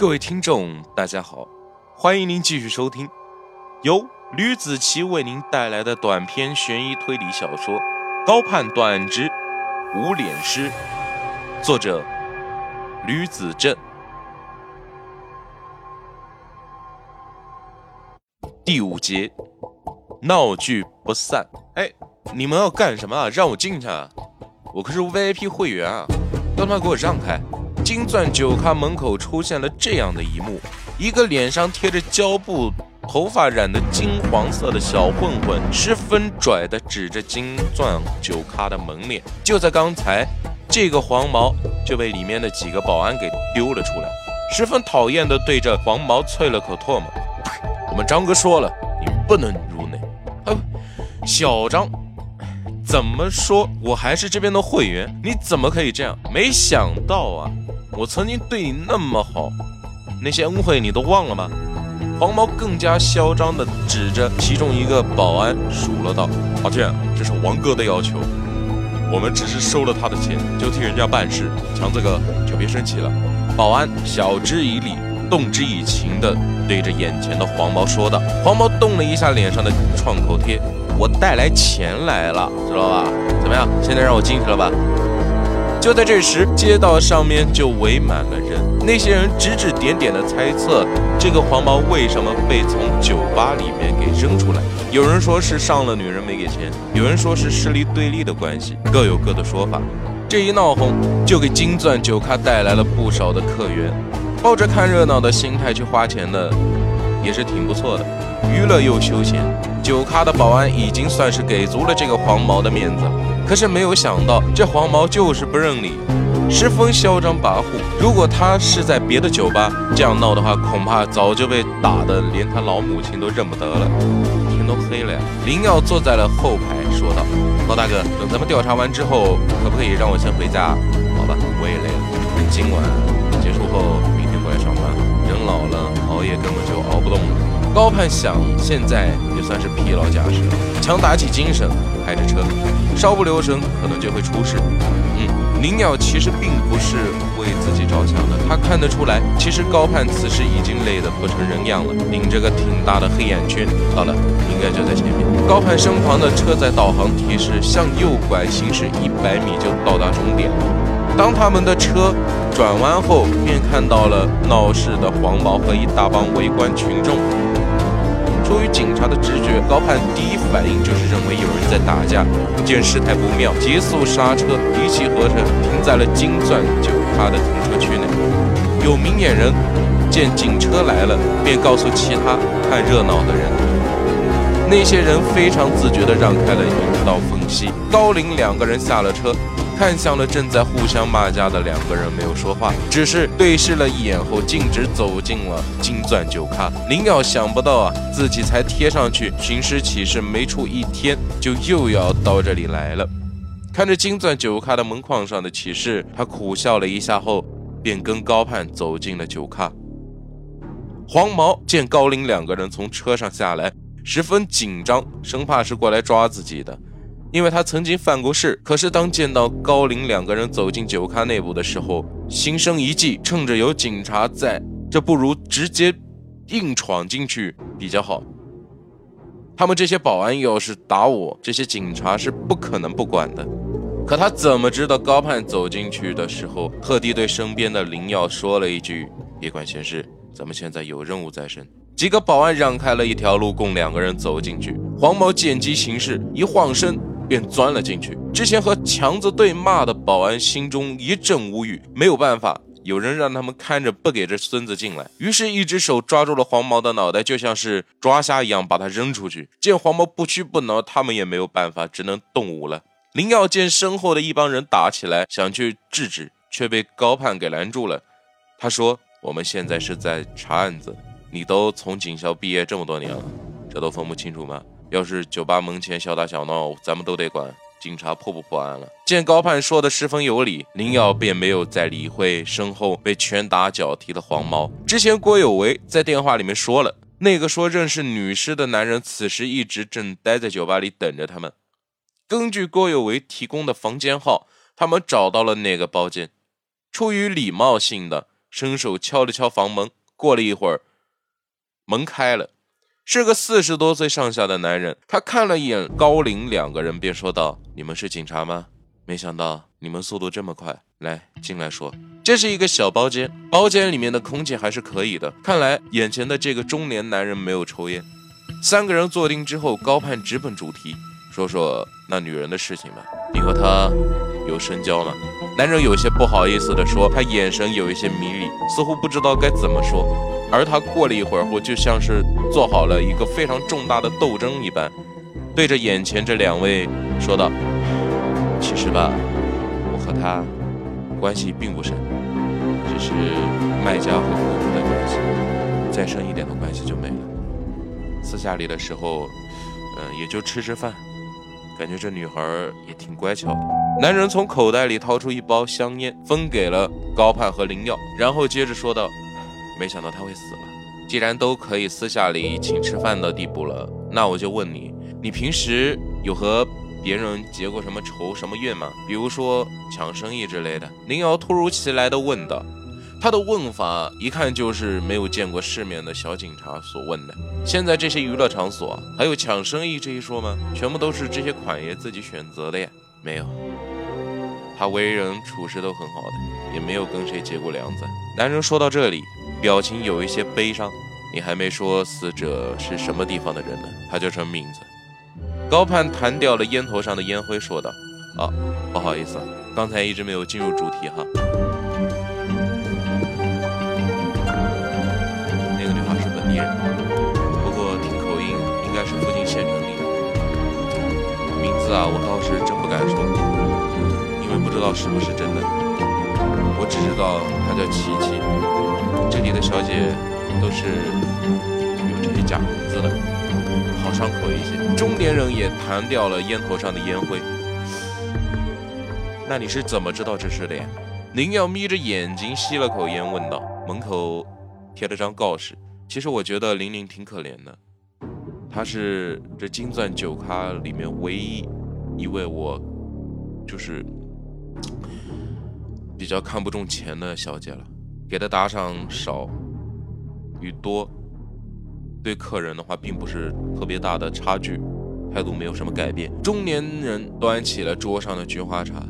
各位听众，大家好，欢迎您继续收听由吕子奇为您带来的短篇悬疑推理小说《高盼短直无脸师》，作者吕子正，第五节，闹剧不散。哎，你们要干什么啊？让我进去啊！我可是 VIP 会员啊！都他妈给我让开！金钻酒咖门口出现了这样的一幕：一个脸上贴着胶布、头发染得金黄色的小混混，十分拽地指着金钻酒咖的门脸。就在刚才，这个黄毛就被里面的几个保安给丢了出来，十分讨厌地对着黄毛啐了口唾沫：“我们张哥说了，你不能入内。”啊，小张。怎么说？我还是这边的会员，你怎么可以这样？没想到啊，我曾经对你那么好，那些恩惠你都忘了吗？黄毛更加嚣张地指着其中一个保安数落道：“抱歉，这是王哥的要求，我们只是收了他的钱，就替人家办事，强子哥就别生气了。”保安晓之以理，动之以情地对着眼前的黄毛说道。黄毛动了一下脸上的创口贴。我带来钱来了，知道吧？怎么样？现在让我进去了吧？就在这时，街道上面就围满了人，那些人指指点点的猜测这个黄毛为什么被从酒吧里面给扔出来。有人说是上了女人没给钱，有人说是势力对立的关系，各有各的说法。这一闹哄，就给金钻酒咖带来了不少的客源，抱着看热闹的心态去花钱的，也是挺不错的。娱乐又休闲，酒咖的保安已经算是给足了这个黄毛的面子。可是没有想到，这黄毛就是不认理，十分嚣张跋扈。如果他是在别的酒吧这样闹的话，恐怕早就被打的连他老母亲都认不得了。天都黑了呀！林耀坐在了后排，说道：“老大哥，等咱们调查完之后，可不可以让我先回家？好吧，我也累了。今晚结束后，老了，熬夜根本就熬不动了。”高盼想，现在也算是疲劳驾驶了，强打起精神开着车，稍不留神可能就会出事。嗯，林鸟其实并不是为自己着想的，他看得出来，其实高盼此时已经累得不成人样了，顶着个挺大的黑眼圈。到了，应该就在前面。高盼身旁的车载导航提示向右拐行驶一百米就到达终点。当他们的车转弯后，便看到了闹事的黄毛和一大帮围观群众。出于警察的直觉，高盼第一反应就是认为有人在打架。见事态不妙，急速刹车，一气呵成停在了金钻酒吧的停车区内。有明眼人见警车来了，便告诉其他看热闹的人。那些人非常自觉地让开了一道缝隙。高林两个人下了车。看向了正在互相骂架的两个人，没有说话，只是对视了一眼后，径直走进了金钻酒咖。林耀想不到啊，自己才贴上去寻尸启事没出一天，就又要到这里来了。看着金钻酒咖的门框上的启事，他苦笑了一下后，便跟高盼走进了酒咖。黄毛见高林两个人从车上下来，十分紧张，生怕是过来抓自己的。因为他曾经犯过事，可是当见到高林两个人走进酒咖内部的时候，心生一计，趁着有警察在，这不如直接硬闯进去比较好。他们这些保安要是打我，这些警察是不可能不管的。可他怎么知道高盼走进去的时候，特地对身边的林耀说了一句：“别管闲事，咱们现在有任务在身。”几个保安让开了一条路，供两个人走进去。黄毛见机行事，一晃身。便钻了进去。之前和强子对骂的保安心中一阵无语，没有办法，有人让他们看着，不给这孙子进来。于是，一只手抓住了黄毛的脑袋，就像是抓瞎一样，把他扔出去。见黄毛不屈不挠，他们也没有办法，只能动武了。林耀见身后的一帮人打起来，想去制止，却被高盼给拦住了。他说：“我们现在是在查案子，你都从警校毕业这么多年了，这都分不清楚吗？”要是酒吧门前小打小闹，咱们都得管。警察破不破案了？见高盼说的十分有理，林耀便没有再理会身后被拳打脚踢的黄毛。之前郭有为在电话里面说了，那个说认识女尸的男人此时一直正待在酒吧里等着他们。根据郭有为提供的房间号，他们找到了那个包间。出于礼貌性的，伸手敲了敲房门。过了一会儿，门开了，是个四十多岁上下的男人。他看了一眼高林两个人，便说道：“你们是警察吗？没想到你们速度这么快。来，进来说。这是一个小包间，包间里面的空气还是可以的。看来眼前的这个中年男人没有抽烟。三个人坐定之后，高盼直奔主题，说说那女人的事情吧。你和她有深交吗？”男人有些不好意思地说，他眼神有一些迷离，似乎不知道该怎么说。而他过了一会儿后，就像是做好了一个非常重大的斗争一般，对着眼前这两位说道：“其实吧，我和他关系并不深，只是卖家和顾客的关系，再深一点的关系就没了。私下里的时候，嗯，也就吃吃饭。”感觉这女孩也挺乖巧的。男人从口袋里掏出一包香烟，分给了高盼和林耀，然后接着说道：“没想到他会死了。既然都可以私下里请吃饭的地步了，那我就问你，你平时有和别人结过什么仇、什么怨吗？比如说抢生意之类的？”林瑶突如其来的问道。他的问法一看就是没有见过世面的小警察所问的。现在这些娱乐场所还有抢生意这一说吗？全部都是这些款爷自己选择的呀。没有，他为人处事都很好的，也没有跟谁结过梁子。男人说到这里，表情有一些悲伤。你还没说死者是什么地方的人呢？他叫什么名字？高盼弹掉了烟头上的烟灰，说道：“啊，不好意思，刚才一直没有进入主题哈。”那个女孩是本地人不过听口音应该是附近县城里的。名字啊，我倒是真不敢说，不知道是不是真的。我只知道她叫琪琪。这里的小姐都是有这些假名字的，好上口一些。中年人也弹掉了烟头上的烟灰。那你是怎么知道这事的呀？林耀眯着眼睛吸了口烟，问道。门口贴了张告示。其实我觉得玲玲挺可怜的，她是这金钻酒咖里面唯一一位我就是比较看不中钱的小姐了，给她打赏少与多，对客人的话并不是特别大的差距，态度没有什么改变。中年人端起了桌上的菊花茶。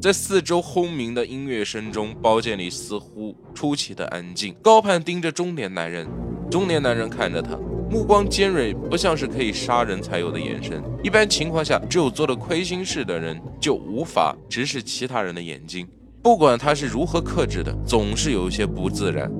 在四周轰鸣的音乐声中，包间里似乎出奇的安静。高盼盯着中年男人，中年男人看着他，目光尖锐，不像是可以杀人才有的眼神。一般情况下，只有做了亏心事的人就无法直视其他人的眼睛，不管他是如何克制的，总是有一些不自然。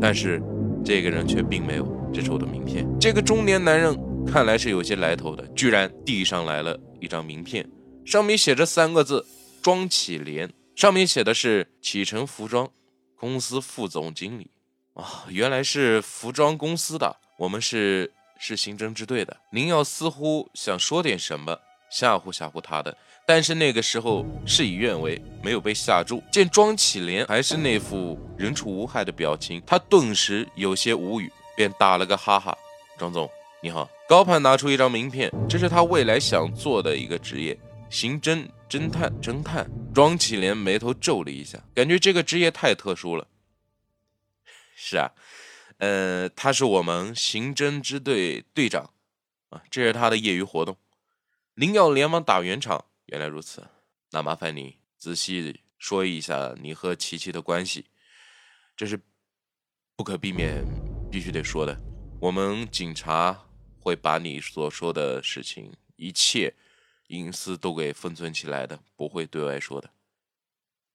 但是这个人却并没有。这是我的名片。这个中年男人看来是有些来头的，居然递上来了一张名片，上面写着三个字。庄启莲，上面写的是启程服装公司副总经理啊，原来是服装公司的，我们是是刑侦支队的。您要似乎想说点什么吓唬吓唬他的，但是那个时候事与愿违，没有被吓住。见庄启莲还是那副人畜无害的表情，他顿时有些无语，便打了个哈哈。庄总你好，高盼拿出一张名片，这是他未来想做的一个职业。刑侦侦探，侦探庄启莲眉头皱了一下，感觉这个职业太特殊了。是啊，呃，他是我们刑侦支队队长啊，这是他的业余活动。林耀连忙打圆场，原来如此，那麻烦你仔细说一下你和琪琪的关系，这是不可避免必须得说的。我们警察会把你所说的事情一切。隐私都给封存起来的，不会对外说的。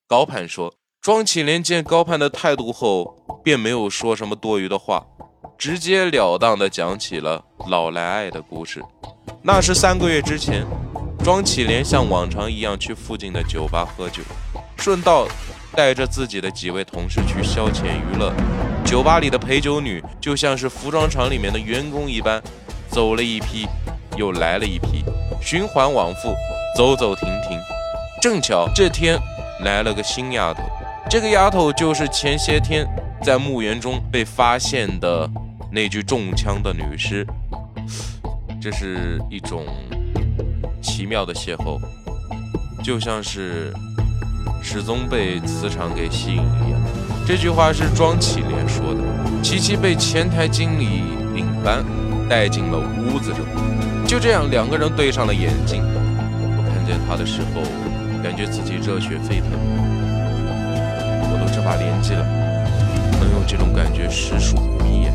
高盼说：“庄启莲见高盼的态度后，便没有说什么多余的话，直截了当的讲起了老来爱的故事。那是三个月之前，庄启莲像往常一样去附近的酒吧喝酒，顺道带着自己的几位同事去消遣娱乐。酒吧里的陪酒女就像是服装厂里面的员工一般，走了一批。”又来了一批，循环往复，走走停停。正巧这天来了个新丫头，这个丫头就是前些天在墓园中被发现的那具中枪的女尸。这是一种奇妙的邂逅，就像是始终被磁场给吸引一样。这句话是庄启莲说的。琪琪被前台经理领班带进了屋子中，就这样两个人对上了眼睛。我看见他的时候，感觉自己热血沸腾。我都这把年纪了，能有这种感觉实属不易。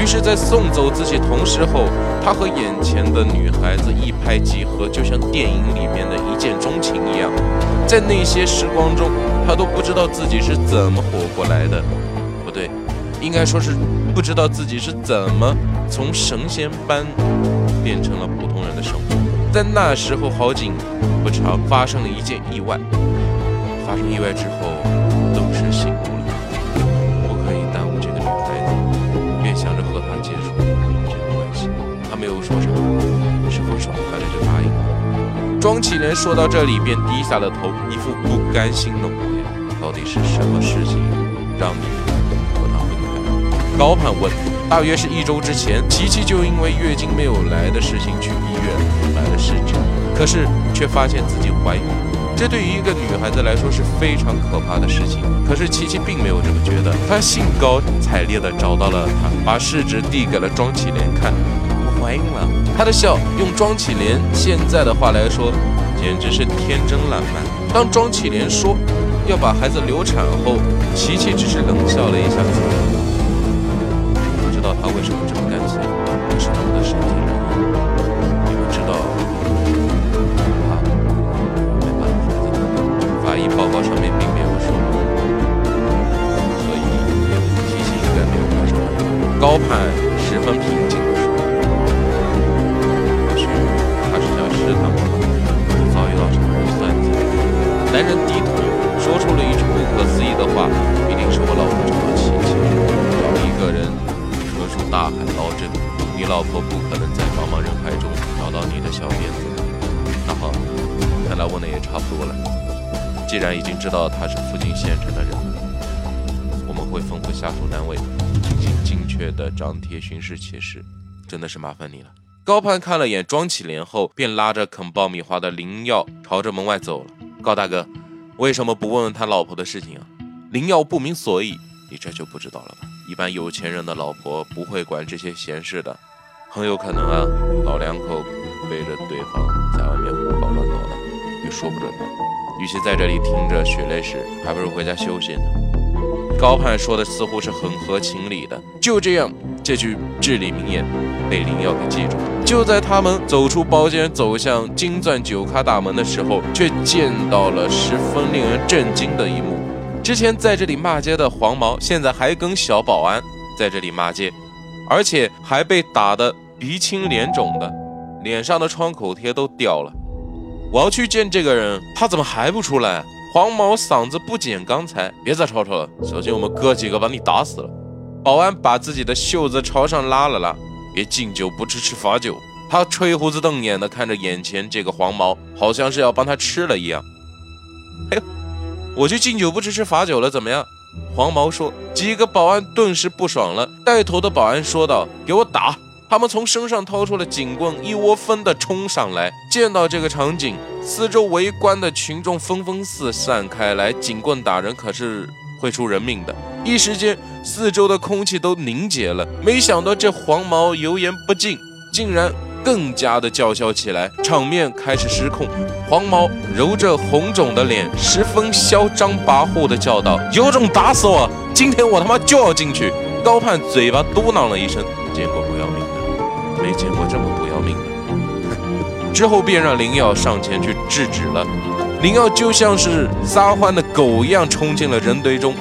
于是，在送走自己同事后，他和眼前的女孩子一拍即合，就像电影里面的一见钟情一样。在那些时光中，他都不知道自己是怎么活过来的。不对，应该说是不知道自己是怎么从神仙般变成了普通人的生活。在那时候，好景不长，发生了一件意外。发生意外之后，庄启莲说到这里，便低下了头，一副不甘心的模样。到底是什么事情让你和他分开？高盼问：“大约是一周之前，琪琪就因为月经没有来的事情去医院买了试纸，可是却发现自己怀孕了。这对于一个女孩子来说是非常可怕的事情。可是琪琪并没有这么觉得，她兴高采烈地找到了他，把试纸递给了庄启莲看。怀孕了。她的笑，用庄启莲现在的话来说，简直是天真烂漫。当庄启莲说要把孩子流产后，琪琪只是冷笑了一下。”不知道他为什么这么干脆，是他们的身体原因。你们知道，他没办法，法医报告上面并没有说，所以提醒应该没有发生。高盼十分平静男人低头说出了一句不可思议的话：“一定是我老婆找到奇迹，找一个人。”大海捞针，你老婆不可能在茫茫人海中找到你的小辫子。那好，看来问的也差不多了。既然已经知道他是附近县城的人，我们会吩咐下属单位进行精确的张贴巡视启事。真的是麻烦你了。高攀看了眼庄启莲后，便拉着啃爆米花的林耀朝着门外走了。高大哥，为什么不问问他老婆的事情啊？灵药不明所以，你这就不知道了吧？一般有钱人的老婆不会管这些闲事的，很有可能啊，老两口背着对方在外面胡搞乱搞的，也说不准的。与其在这里听着血泪史，还不如回家休息呢。高盼说的似乎是很合情理的。就这样，这句至理名言被林耀给记住。就在他们走出包间，走向金钻酒咖大门的时候，却见到了十分令人震惊的一幕。之前在这里骂街的黄毛，现在还跟小保安在这里骂街，而且还被打得鼻青脸肿的，脸上的创口贴都掉了。我要去见这个人，他怎么还不出来？黄毛嗓子不减刚才，别再吵吵了，小心我们哥几个把你打死了。保安把自己的袖子朝上拉了拉，别敬酒不吃吃罚酒。他吹胡子瞪眼的看着眼前这个黄毛，好像是要帮他吃了一样。哎呦！我去敬酒不吃吃罚酒了，怎么样？黄毛说。几个保安顿时不爽了。带头的保安说道：“给我打！”他们从身上掏出了警棍，一窝蜂的冲上来。见到这个场景，四周围观的群众纷纷四散开来。警棍打人可是会出人命的。一时间，四周的空气都凝结了。没想到这黄毛油盐不进，竟然。更加的叫嚣起来，场面开始失控。黄毛揉着红肿的脸，十分嚣张跋扈的叫道：“有种打死我！今天我他妈就要进去！”高盼嘴巴嘟囔了一声：“见过不要命的，没见过这么不要命的。”之后便让林耀上前去制止了。林耀就像是撒欢的狗一样冲进了人堆中。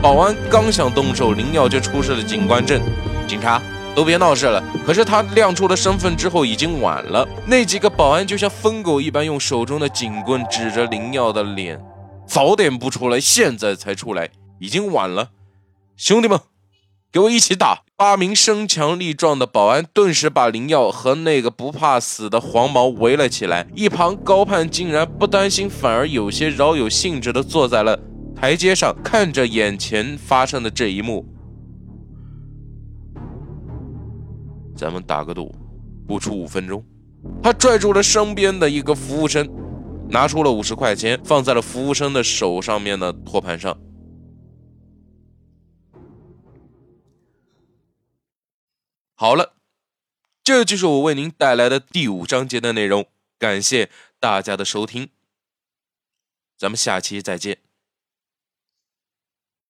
保安刚想动手，林耀就出示了警官证。警察。都别闹事了！可是他亮出了身份之后，已经晚了。那几个保安就像疯狗一般，用手中的警棍指着林耀的脸：“早点不出来，现在才出来，已经晚了。”兄弟们，给我一起打！八名身强力壮的保安顿时把林耀和那个不怕死的黄毛围了起来。一旁高盼竟然不担心，反而有些饶有兴致地坐在了台阶上，看着眼前发生的这一幕。咱们打个赌，不出五分钟。他拽住了身边的一个服务生，拿出了五十块钱，放在了服务生的手上面的托盘上。好了，这就是我为您带来的第五章节的内容。感谢大家的收听，咱们下期再见。